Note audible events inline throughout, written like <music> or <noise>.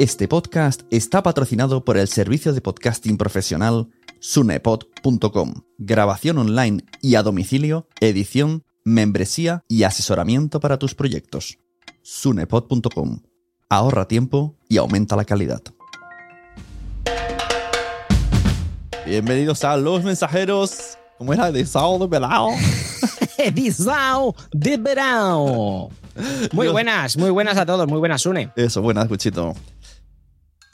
Este podcast está patrocinado por el servicio de podcasting profesional sunepod.com. Grabación online y a domicilio, edición, membresía y asesoramiento para tus proyectos. sunepod.com. Ahorra tiempo y aumenta la calidad. Bienvenidos a Los Mensajeros. ¿Cómo era? De Sao de Belao. Edizao <laughs> de verano. Muy buenas, muy buenas a todos, muy buenas, Sune. Eso, buenas, Cuchito.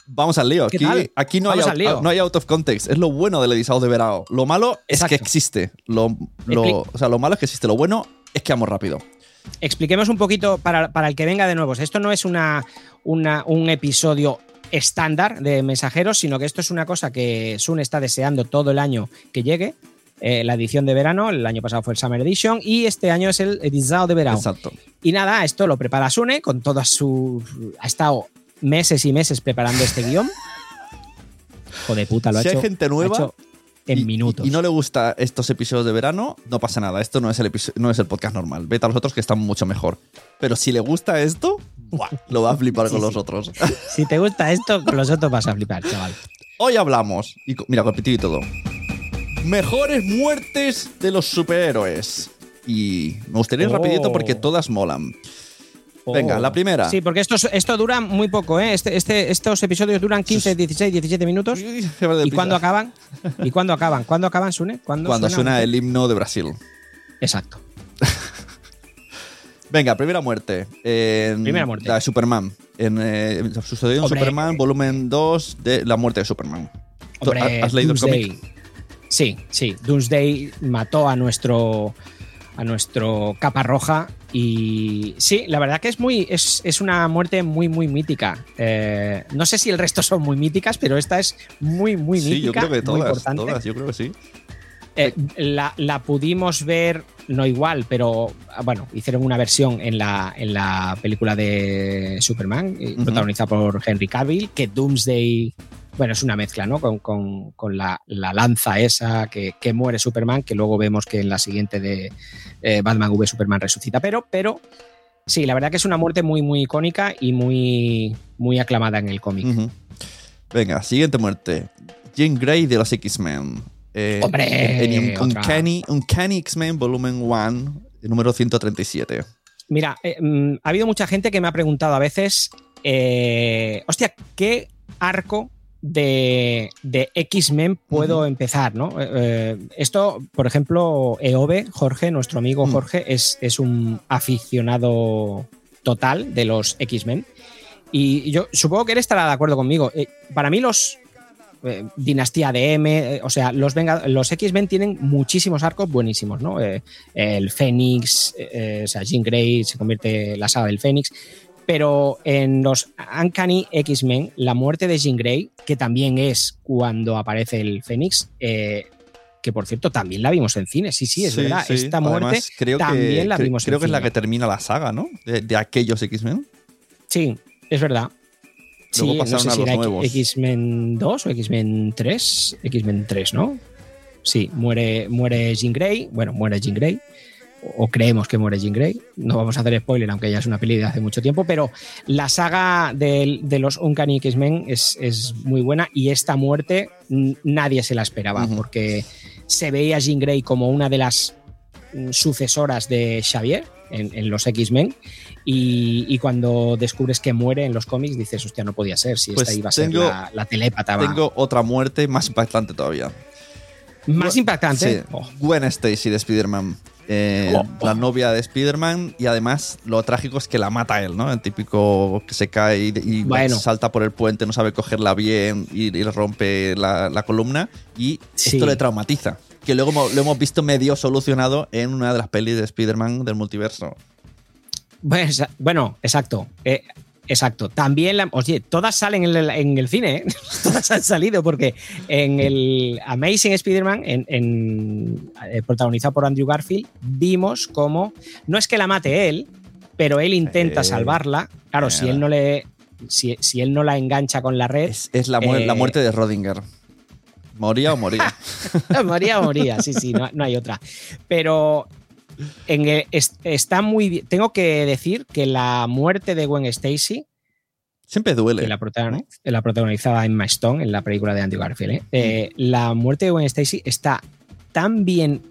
Vamos al lío. ¿Qué Aquí, aquí no, hay, out- al lío. no hay out of context. Es lo bueno del editado de verano. Lo malo es Exacto. que existe. Lo, o sea, lo malo es que existe. Lo bueno es que vamos rápido. Expliquemos un poquito para, para el que venga de nuevo. Esto no es una, una- un episodio estándar de mensajeros, sino que esto es una cosa que Sun está deseando todo el año que llegue. Eh, la edición de verano, el año pasado fue el Summer Edition y este año es el Edizao de verano. Exacto. Y nada, esto lo prepara Sune con todas sus. Ha estado meses y meses preparando este guion. Joder puta, lo Si ha hay hecho. gente lo ha nueva hecho en y, minutos. y no le gusta estos episodios de verano, no pasa nada. Esto no es el, no es el podcast normal. Vete a los otros que están mucho mejor. Pero si le gusta esto, ¡buah! lo va a flipar con Sí, los otros. <laughs> Si te gusta esto, con los otros vas a flipar, chaval. Hoy hablamos, y mira, competitivo y todo. Mejores muertes de los superhéroes. Y me gustaría ir Oh. rapidito porque todas molan. Venga, la primera. Sí, porque esto, esto dura muy poco, ¿eh? Este, este- estos episodios duran 15, 16, 17 minutos. Uy, ¿Y cuándo acaban? ¿Y cuándo acaban? ¿Cuándo acaban, Sune? ¿Cuándo, Cuando suena el himno de Brasil. Exacto. <laughs> Venga, primera muerte. En Primera muerte. La de Superman. En, eh, sucedió en Hombre. Superman, volumen 2 de La muerte de Superman. ¿Tú Hombre, ¿Has leído el Doomsday. cómic? Sí, sí. Doomsday mató a nuestro a nuestro capa roja y sí, la verdad que es muy es, es una muerte muy muy mítica. Eh, no sé si el resto son muy míticas, pero esta es muy muy Sí, yo mítica, creo que muy todas, importante. todas, yo creo que sí. Eh, la, la pudimos ver, no igual, pero ah, bueno, hicieron una versión en la, en la película de Superman, eh, protagonizada por Henry Cavill, que Doomsday, bueno, es una mezcla, ¿no? Con, con- con la, la lanza esa que, que muere Superman, que luego vemos que en la siguiente de eh, Batman V Superman resucita. Pero, pero sí, la verdad que es una muerte muy, muy icónica y muy, muy aclamada en el cómic. Venga, siguiente muerte. Jean Grey de los X-Men. Eh, ¡Hombre! En. Uncanny, Uncanny X-Men Volumen 1, número 137. Mira, eh, mm, ha habido mucha gente que me ha preguntado a veces, eh, hostia, ¿qué arco de, de X-Men puedo empezar? ¿no? Eh, eh, esto, por ejemplo, Eove, Jorge, nuestro amigo. Jorge, es, es un aficionado total de los X-Men. Y yo supongo que él estará de acuerdo conmigo. Eh, para mí los... eh, Dinastía de M, o sea, los, Venga- los X-Men tienen muchísimos arcos buenísimos, ¿no? El Fénix, o sea, Jean Grey se convierte en la saga del Fénix. Pero en los Uncanny X-Men, la muerte de Jean Grey, que también es cuando aparece el Fénix, eh, que por cierto también la vimos en cine, sí, sí, es Sí, verdad. sí. Esta muerte Además, creo también que, la vimos Creo en que es la que termina la saga, ¿no? De, de aquellos X-Men. Sí, es verdad. Luego sí, no pasaron sé a si los era nuevos. X-Men 2 o X-Men 3. X-Men 3, ¿no? Sí, muere, muere Jean Grey. Bueno, muere Jean Grey. O, creemos que muere Jean Grey. No vamos a hacer spoiler, aunque ya es una peli de hace mucho tiempo. Pero la saga del- de, los Uncanny X-Men es, es muy buena. Y esta muerte nadie se la esperaba. Porque se veía a Jean Grey como una de las mm, sucesoras de Xavier en, en los X-Men. Y, y cuando descubres que muere en los cómics, dices, hostia, no podía ser. Si Pues esta iba a ser la, la telépata. va. Tengo otra muerte más impactante todavía. Más impactante. Sí, Oh, Gwen Stacy de Spider-Man. Eh, Oh, la novia de Spider-Man y además lo trágico es que la mata él, ¿no? El típico que se cae y, y Bueno. salta por el puente, no sabe cogerla bien y, le rompe la, la columna y Sí. esto le traumatiza. Que luego lo hemos visto medio solucionado en una de las pelis de Spider-Man del multiverso. Pues, bueno, exacto. eh, exacto. También, la- oye, todas salen en el, en el cine, ¿eh? <laughs> todas han salido, porque en el Amazing Spider-Man, en, en- eh, protagonizado por Andrew Garfield, vimos cómo, no es que la mate él, pero él intenta Eh, salvarla. Claro, si él no le. Si, si él no la engancha con la red, Es, es la, mu- la Eh, muerte de Rodinger. ¿Moría o moría? <laughs> moría, moría, sí, sí, no, no hay otra. Pero en el- está muy bien. Tengo que decir que la muerte de Gwen Stacy Siempre duele. La, protagoniz- la protagonizaba Emma Stone en la película de Andrew Garfield. ¿eh? Eh, la muerte de Gwen Stacy está tan bien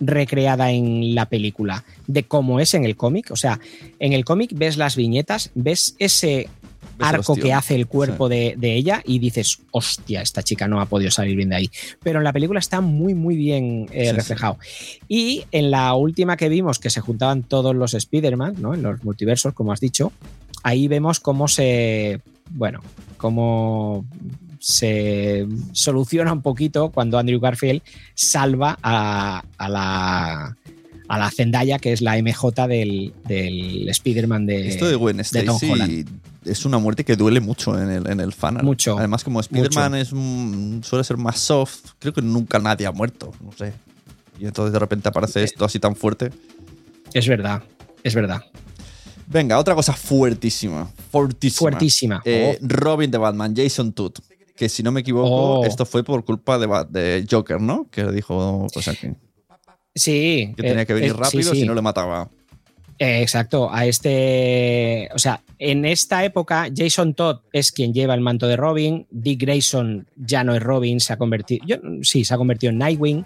recreada en la película de cómo es en el cómic. O sea, en el cómic ves las viñetas, ves ese arco que hace el cuerpo de, de ella y dices, hostia, esta chica no ha podido salir bien de ahí. Pero en la película está muy, muy bien eh, Sí, sí. reflejado. Y en la última que vimos, que se juntaban todos los Spider-Man, ¿no? En los multiversos, como has dicho, ahí vemos cómo se. Bueno, cómo se soluciona un poquito cuando Andrew Garfield salva a, a la. A la Zendaya, que es la MJ del, del Spider-Man de, Esto de Gwen de Tom Stacy Holland. Es una muerte que duele mucho en el, en el fan. Mucho, Además, como Spider-Man es, mm, suele ser más soft, creo que nunca nadie ha muerto. No sé. Y entonces de repente aparece esto así tan fuerte. Es verdad, es verdad. Venga, otra cosa fuertísima. Fuertísima. Fuertísima. Eh, Oh. Robin de Batman, Jason Todd. Que si no me equivoco, Oh. esto fue por culpa de, de Joker, ¿no? Que le dijo cosas que, Sí. que tenía eh, que venir eh, sí, rápido sí. si no le mataba. Eh, exacto, a este, o sea, en esta época Jason Todd es quien lleva el manto de Robin, Dick Grayson ya no es Robin, se ha convertido, yo, sí, se ha convertido en Nightwing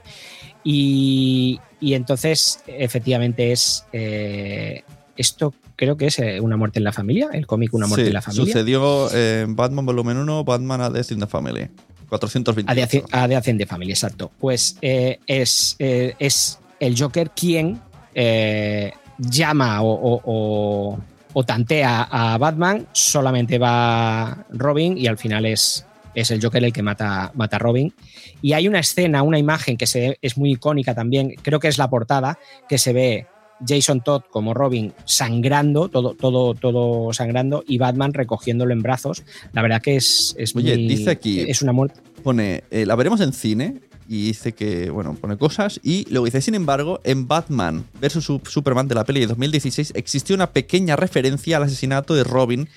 y, y entonces efectivamente es eh, esto creo que es eh, una muerte en la familia, el cómic Una muerte Sí, en la familia. Sucedió en Batman Volumen 1, Batman A Death in the Family. 428. A de, Haci- a de Hacen de Family, exacto. Pues eh, es, es el Joker quien eh, llama o, o- o- o tantea a Batman, solamente va Robin y al final es, es el Joker el que mata, mata a Robin. Y hay una escena, una imagen que se, es muy icónica también, creo que es la portada, que se ve Jason Todd como Robin sangrando, todo, todo, todo sangrando, y Batman recogiéndolo en brazos. La verdad que es, es Oye, muy- dice aquí- Es una muerte. Pone, eh, la veremos en cine. Y dice que, bueno, pone cosas. Y luego dice, sin embargo, en Batman vs. Su- Superman de la peli de 2016 existió una pequeña referencia al asesinato de Robin.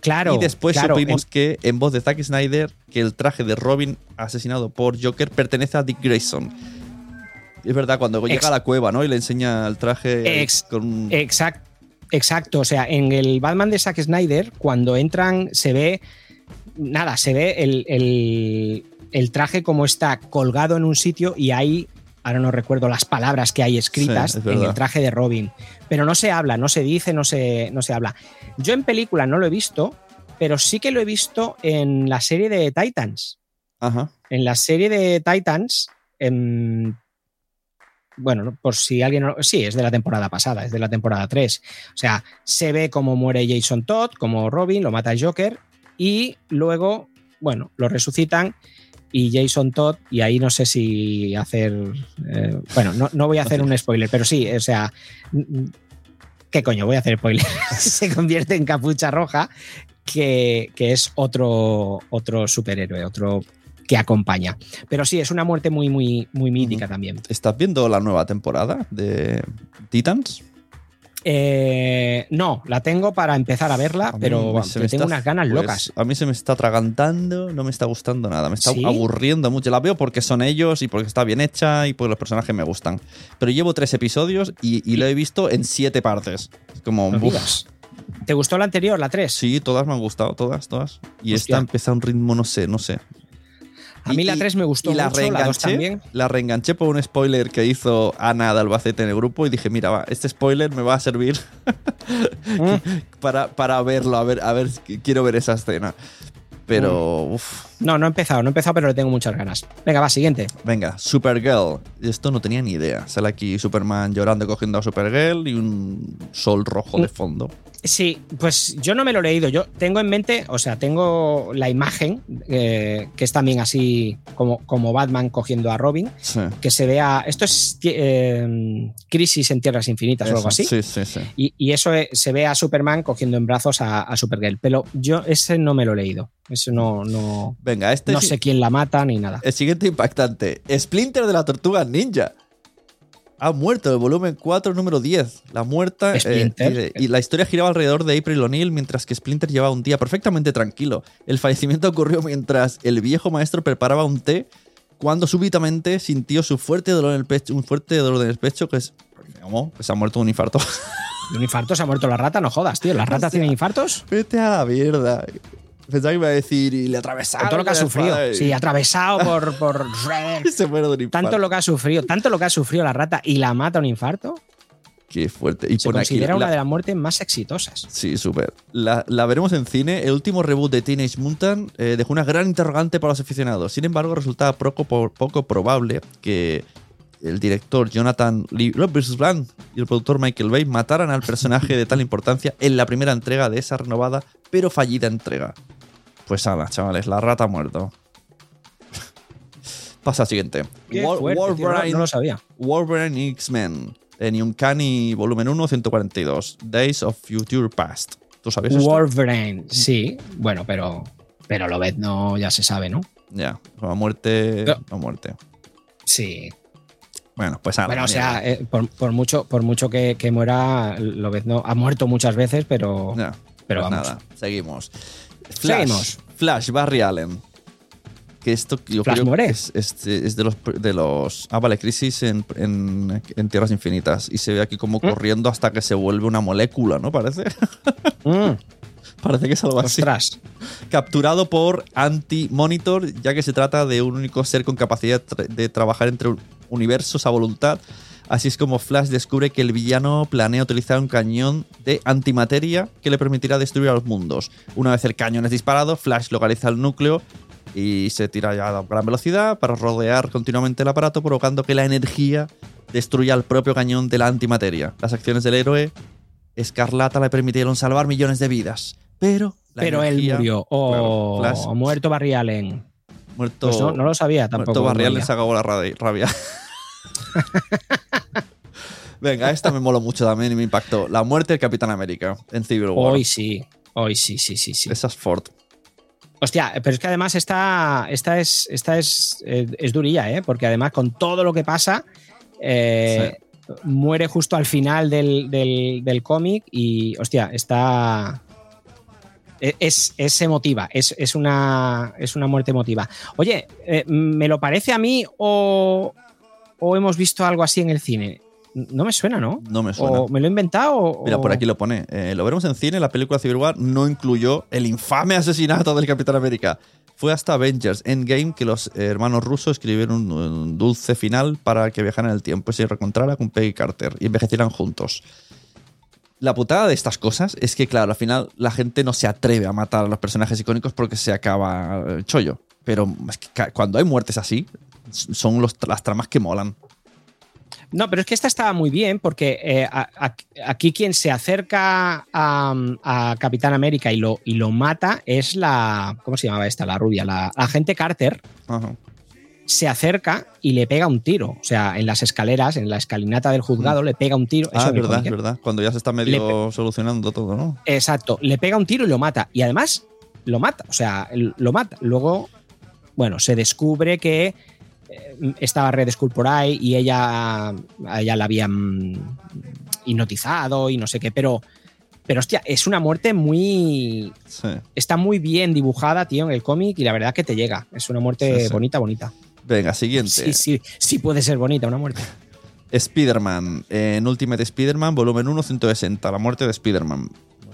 Claro. y después claro, supimos en- que, en voz de Zack Snyder, que el traje de Robin asesinado por Joker pertenece a Dick Grayson. Es verdad, cuando llega Ex- a la cueva, ¿no? Y le enseña el traje Ex- con... Exact- exacto. O sea, en el Batman de Zack Snyder, cuando entran, se ve. Nada, se ve el, el- el traje como está colgado en un sitio y ahí. Ahora no recuerdo las palabras que hay escritas Sí, es en el traje de Robin. Pero no se habla, no se dice, no se, no se habla. Yo en película no lo he visto, pero sí que lo he visto en la serie de Titans. Ajá. En la serie de Titans, em, bueno, no- por si alguien no. Sí, es de la temporada pasada, es de la temporada 3. O sea, se ve cómo muere Jason Todd, como Robin, lo mata el Joker, y luego, bueno, lo resucitan y Jason Todd, y ahí no sé si hacer. eh, bueno, no, no voy a hacer un spoiler, pero sí, o sea. ¿Qué coño? Voy a hacer spoiler. <laughs> se convierte en capucha roja, que, que es otro, otro superhéroe, otro que acompaña. Pero sí, es una muerte muy, muy, muy mítica también. ¿Estás viendo la nueva temporada de Titans? Eh, no, la tengo para empezar a verla, A pero me- se le me tengo está- unas ganas pues, locas. A mí se me está atragantando, no me está gustando nada. Me está ¿Sí? aburriendo mucho. La veo porque son ellos y porque está bien hecha y porque los personajes me gustan. Pero llevo tres episodios y, y lo he visto en siete partes. Es como. Digas. ¿Te gustó la anterior, la 3? Sí, todas me han gustado, todas, todas. Y Hostia. esta empieza a un ritmo, no sé, no sé. A mí Y- la 3 me gustó y la mucho, la 2 reenganché, también. la reenganché por un spoiler que hizo Ana de Albacete en el grupo y dije, mira, va, este spoiler me va a servir <laughs> Mm. para, para verlo, a ver, a ver, quiero ver esa escena. Pero, Mm. No, no he empezado, no he empezado, pero le tengo muchas ganas. Venga, va, siguiente. venga, Supergirl. Esto no tenía ni idea. Sale aquí Superman llorando cogiendo a Supergirl y un sol rojo Mm. de fondo. Sí, pues yo no me lo he leído. Yo tengo en mente, o sea, tengo la imagen, eh, que es también así como, como Batman cogiendo a Robin, Sí. que se vea. Esto es eh, Crisis en Tierras Infinitas o algo así. Sí, sí, sí. Y, y eso eh, se ve a Superman cogiendo en brazos a, a Supergirl. Pero yo ese no me lo he leído. Eso no, no, Venga, este no sé quién la mata ni nada. El siguiente impactante. Splinter de la Tortuga Ninja. Ha muerto el volumen 4, número 10. La muerta. eh, y la historia giraba alrededor de April O'Neil mientras que Splinter llevaba un día perfectamente tranquilo. El fallecimiento ocurrió mientras el viejo maestro preparaba un té cuando súbitamente sintió su fuerte dolor en el pecho, un fuerte dolor en el pecho que es. ¿Cómo? Que se ha muerto de un infarto. De un infarto se ha muerto la rata, no jodas, tío. ¿Las ratas tienen infartos? Vete a la mierda. Pensaba que iba a decir y le atravesaron. Todo lo que ha sufrido. y- Sí, atravesado por. por <laughs> se muere de un infarto. tanto lo que ha sufrido, tanto lo que ha sufrido la rata y la mata un infarto. Qué fuerte. Y Se aquí. considera una la- de las muertes más exitosas. Sí, súper. La, la veremos en cine. El último reboot de Teenage Mutant eh, dejó una gran interrogante para los aficionados. Sin embargo, resulta poco, po- poco probable que el director Jonathan Lee Robertson y el productor Michael Bay mataran al personaje de tal importancia en la primera entrega de esa renovada pero fallida entrega. Pues nada, chavales, la rata ha muerto. <laughs> Pasa al siguiente. Wol- fuerte, tío, no- Wolverine, no lo sabía. Wolverine X-Men en Uncanny Volumen 1, 142. Days of Future Past. ¿Tú sabes esto? Wolverine, sí. Bueno, pero. Pero lo ves, no, ya se sabe, ¿no? Ya, a muerte, Pero- a muerte. Sí. Bueno, pues. Bueno, o sea, eh, por, por mucho, por mucho que, que muera, lo ves, no. Ha muerto muchas veces, pero. Ya, pero pues vamos. nada, seguimos. Flash, Seguimos. Flash, Barry Allen. Que esto yo Flash creo muere. que es, es- es de los de los. Ah, vale, Crisis en, en- en Tierras Infinitas. Y se ve aquí como ¿Mm? corriendo hasta que se vuelve una molécula, ¿no? Parece. Mm, <laughs> Parece que es algo así. ostras. Capturado por Anti-Monitor, ya que se trata de un único ser con capacidad de trabajar entre un- universos a voluntad. Así es como Flash descubre que el villano planea utilizar un cañón de antimateria que le permitirá destruir a los mundos. Una vez el cañón es disparado, Flash localiza el núcleo y se tira ya a gran velocidad para rodear continuamente el aparato, provocando que la energía destruya el propio cañón de la antimateria. Las acciones del héroe Escarlata le permitieron salvar millones de vidas, pero la Pero él murió. O Claro, Flash ha muerto Barry Allen. muerto, Pues no, no lo sabía muerto tampoco. Barrial María. les acabó la ra- rabia. <laughs> Venga, esta me moló mucho también y me impactó. La muerte del Capitán América en Civil War. Hoy sí. Hoy sí, sí, sí, sí. Esa es Ford. Hostia, pero es que además esta, esta es, esta es, eh, es durilla, ¿eh? Porque además con todo lo que pasa, eh, muere justo al final del, del- del cómic y, hostia, está... e- Es, es emotiva, es, es una, es una muerte emotiva. Oye, eh, ¿me lo parece a mí o, o hemos visto algo así en el cine? No me suena, ¿no? No me suena. ¿O me lo he inventado? o- Mira, por aquí lo pone. Eh, lo veremos en cine. La película Civil War no incluyó el infame asesinato del Capitán América. Fue hasta Avengers Endgame que los hermanos rusos escribieron un, un dulce final para que viajaran en el tiempo y se reencontrara con Peggy Carter y envejecieran juntos. La putada de estas cosas es que, claro, al final la gente no se atreve a matar a los personajes icónicos porque se acaba el chollo. Pero es que cuando hay muertes así, son los- las tramas que molan. No, pero es que esta estaba muy bien porque eh, a- a- aquí quien se acerca a, a Capitán América y lo, y lo mata es la. ¿Cómo se llamaba esta? La rubia. La, la agente Carter Ajá. se acerca y le pega un tiro. O sea, en las escaleras, en la escalinata del juzgado, le pega un tiro. Ah, el verdad, ¿eh? verdad. Cuando ya se está medio solucionando todo, ¿no? Exacto, le pega un tiro y lo mata. Y además lo mata, o sea, lo mata. Luego, bueno, se descubre que estaba Red Skull por ahí y ella, a ella la habían hipnotizado y no sé qué, pero, pero hostia, es una muerte muy... Sí. Está muy bien dibujada, tío, en el cómic y la verdad que te llega. Es una muerte Sí, sí. bonita, bonita. Venga, siguiente. Sí, sí, sí puede ser bonita una muerte. <laughs> Spider-Man. En Ultimate Spider-Man, volumen 1, 160. La muerte de Spider-Man.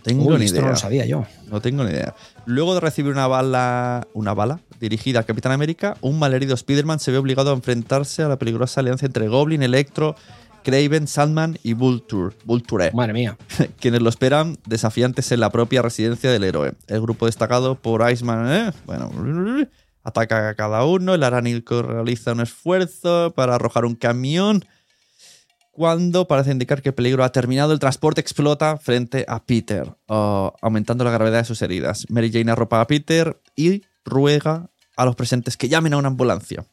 No tengo Uy, ni esto idea. no lo sabía yo. No tengo ni idea. Luego de recibir una bala, una bala dirigida al Capitán América, un malherido Spider-Man se ve obligado a enfrentarse a la peligrosa alianza entre Goblin, Electro, Craven, Sandman y Vulture, Vulture Madre mía. <laughs> quienes lo esperan desafiantes en la propia residencia del héroe. El grupo destacado por Iceman, ¿eh? bueno, ataca a cada uno. El Aranilco realiza un esfuerzo para arrojar un camión. Cuando parece indicar que el peligro ha terminado, el transporte explota frente a Peter, oh, aumentando la gravedad de sus heridas. Mary Jane arropa a Peter y ruega a los presentes que llamen a una ambulancia.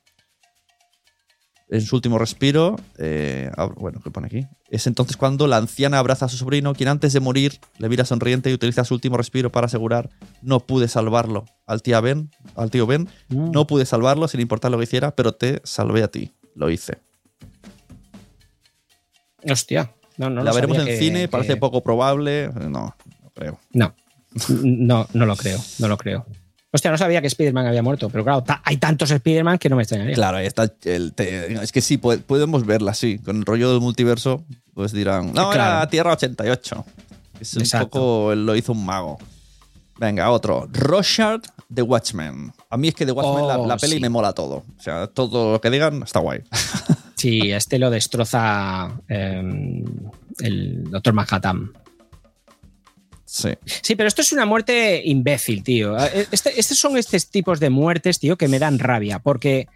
En su último respiro, eh, bueno, ¿qué pone aquí? Es entonces cuando la anciana abraza a su sobrino, quien antes de morir le mira sonriente y utiliza su último respiro para asegurar no pude salvarlo al tío Ben, al tío Ben, Mm. no pude salvarlo sin importar lo que hiciera, pero te salvé a ti, lo hice. Hostia. No, no la lo veremos en que- cine, que- parece poco probable, no, no creo. No, no, no lo creo, no lo creo. Hostia, no sabía que Spider-Man había muerto, pero claro, ta- hay tantos Spider-Man que no me extrañaría. Claro, ahí está el es que sí, po- podemos verla así, con el rollo del multiverso, pues dirán, no, Claro. era Tierra 88. Es un poco, lo hizo un mago. Venga, otro. Rorschach, The Watchmen. A mí es que The Watchmen, la, Oh, la peli sí. me mola todo. O sea, todo lo que digan está guay. <laughs> Sí, este lo destroza eh, el Doctor Manhattan. Sí. Sí, pero esto es una muerte imbécil, tío. Este- estos son estos tipos de muertes, tío, que me dan rabia, porque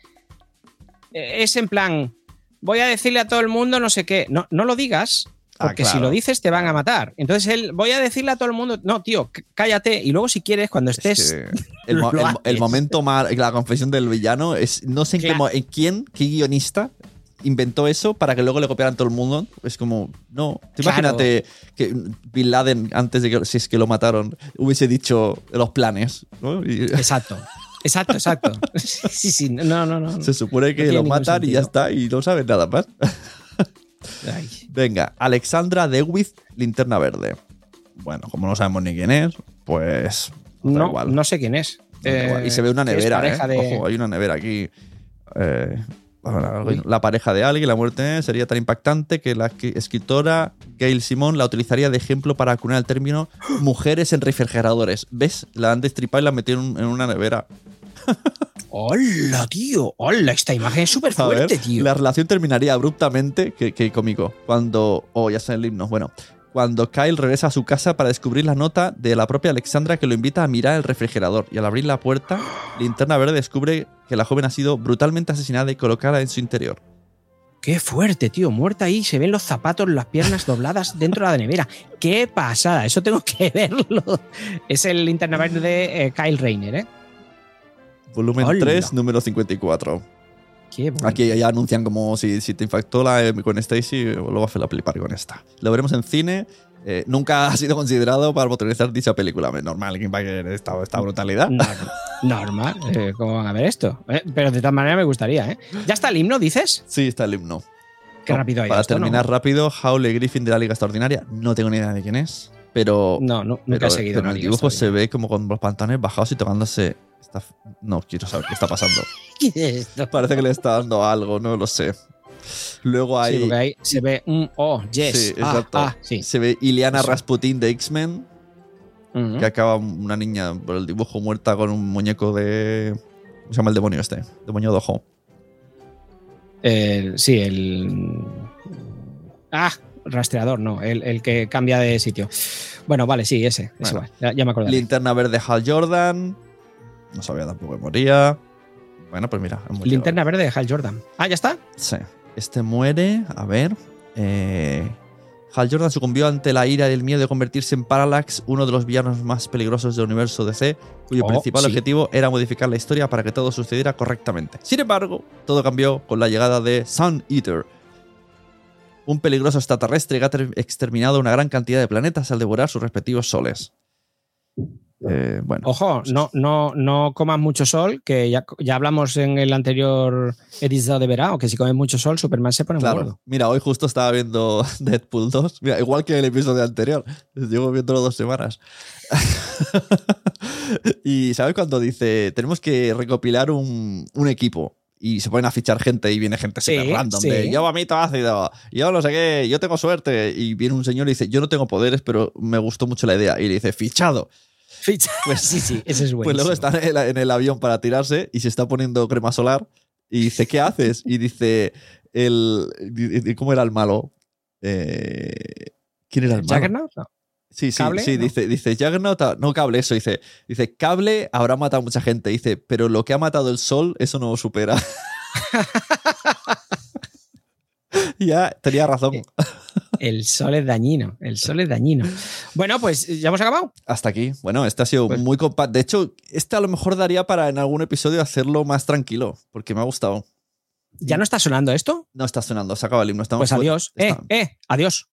es en plan, voy a decirle a todo el mundo no sé qué. No, no lo digas, Ah, porque si lo dices te van a matar. Entonces él, voy a decirle a todo el mundo, no, tío, cállate. Y luego si quieres, cuando Es estés... <laughs> el, mo- momento mal, la confesión del villano es. No sé en, qué Claro. mo- en quién, qué guionista inventó eso para que luego le copiaran todo el mundo. Es como, no. Tú Claro. Imagínate que Bin Laden, antes de que, si es que lo mataron, hubiese dicho los planes. ¿no? Y <laughs> Exacto. Exacto, exacto. Sí, sí, no, no, no. se supone que No lo matan y ya está, y no saben nada más. <laughs> Ay. Venga, Alexandra DeWitt, linterna verde. Bueno, como no sabemos ni quién es, pues. da No, igual. no sé quién es. Eh, y se ve una es nevera, ¿eh? de- Ojo, hay una nevera aquí. Eh. La pareja de alguien, la muerte sería tan impactante que la escritora Gail Simón la utilizaría de ejemplo para acunar el término <gasps> mujeres en refrigeradores. ¿Ves? La han destripado y la metieron en una nevera. <laughs> ¡Hola, tío! ¡Hola! Esta imagen es súper ver, fuerte, tío. la relación terminaría abruptamente, que, que cómico, cuando, oh, ya sé el himno, bueno, cuando Kyle regresa a su casa para descubrir la nota de la propia Alexandra que lo invita a mirar el refrigerador y al abrir la puerta, Linterna Verde descubre que la joven ha sido brutalmente asesinada y colocada en su interior. ¡Qué fuerte, tío! Muerta ahí, se ven los zapatos, las piernas dobladas <laughs> dentro de la nevera. ¡Qué pasada! Eso tengo que <laughs> verlo. Es el linterna verde de eh, Kyle Rayner, ¿eh? Volumen Hola. 3, número 54. Qué bueno. Aquí ya anuncian como si, si te infectó la eh, con Stacy, lo vas a flipar con esta. Lo veremos en cine. Eh, nunca ha sido considerado para protagonizar dicha película. Normal, ¿quién va a querer esta, esta brutalidad? Normal. Normal. Eh, ¿Cómo van a ver esto? Eh, pero de todas maneras me gustaría, ¿eh? ¿Ya está el himno, dices? Sí, está el himno. Qué rápido ha ido Para esto, ¿no? terminar rápido, Howley Griffin de la Liga Extraordinaria. No tengo ni idea de quién es, pero, No, no, nunca pero- he seguido. pero en el dibujo se ve como con los pantalones bajados y tocándose. esta- No quiero saber qué está pasando. <laughs> ¿Qué es esto? Parece que le está dando algo, no lo sé. Luego hay. Sí, porque ahí se ve un oh, yes. Sí, ah, exacto. ah, sí. Se ve Iliana Eso. Rasputin de X-Men, que acaba una niña por el dibujo muerta con un muñeco de. ¿Cómo se llama el demonio este? Demonio de ojo. El- sí, el. Ah, rastreador, no, el, el que cambia de sitio. Bueno, vale, sí, ese. ese Bueno. va, ya, ya me acuerdo. Linterna verde Hal Jordan. No sabía tampoco que moría. Bueno, pues mira. Linterna verde de Hal Jordan. Ah, ya está. Sí. Este muere. A ver. Eh, Hal Jordan sucumbió ante la ira y el miedo de convertirse en Parallax, uno de los villanos más peligrosos del universo DC, cuyo Oh, principal sí. objetivo era modificar la historia para que todo sucediera correctamente. Sin embargo, todo cambió con la llegada de Sun Eater, un peligroso extraterrestre que ha ter- exterminado una gran cantidad de planetas al devorar sus respectivos soles. Eh, bueno, Ojo, no, no, no comas mucho sol, que ya, ya hablamos en el anterior episodio de verano, que si comes mucho sol, Superman se pone muy Claro. gordo. Mira, hoy justo estaba viendo <laughs> Deadpool 2. Mira, igual que el episodio anterior. Llevo viéndolo dos semanas. <laughs> y ¿sabes cuando dice, tenemos que recopilar un, un equipo? Y se ponen a fichar gente y viene gente Sí, súper random. sí. De, yo vomito ácido, yo no sé qué, yo tengo suerte. Y viene un señor y dice, yo no tengo poderes, pero me gustó mucho la idea. Y le dice, fichado. Ficha. <laughs> Pues- sí, sí, ese es bueno. Pues luego está en el, en el avión para tirarse y se está poniendo crema solar y dice, ¿qué haces? Y dice, el, ¿cómo era el malo? Eh, ¿Quién era el malo? ¿Juggernaut? No. Sí, sí, ¿Cable? sí, ¿No? dice, dice, Juggernaut, no cable, eso, dice, dice, cable habrá matado a mucha gente, dice, pero lo que ha matado el sol, eso no lo supera. <laughs> ya, tenía razón. Sí. El sol es dañino, el sol es dañino. Bueno, pues ya hemos acabado. Hasta aquí. Bueno, este ha sido Pues- muy compacto. De hecho, este a lo mejor daría para en algún episodio hacerlo más tranquilo, porque me ha gustado. ¿Ya no está sonando esto? No está sonando, se acaba el himno. Estamos Pues adiós. Eh, eh, adiós.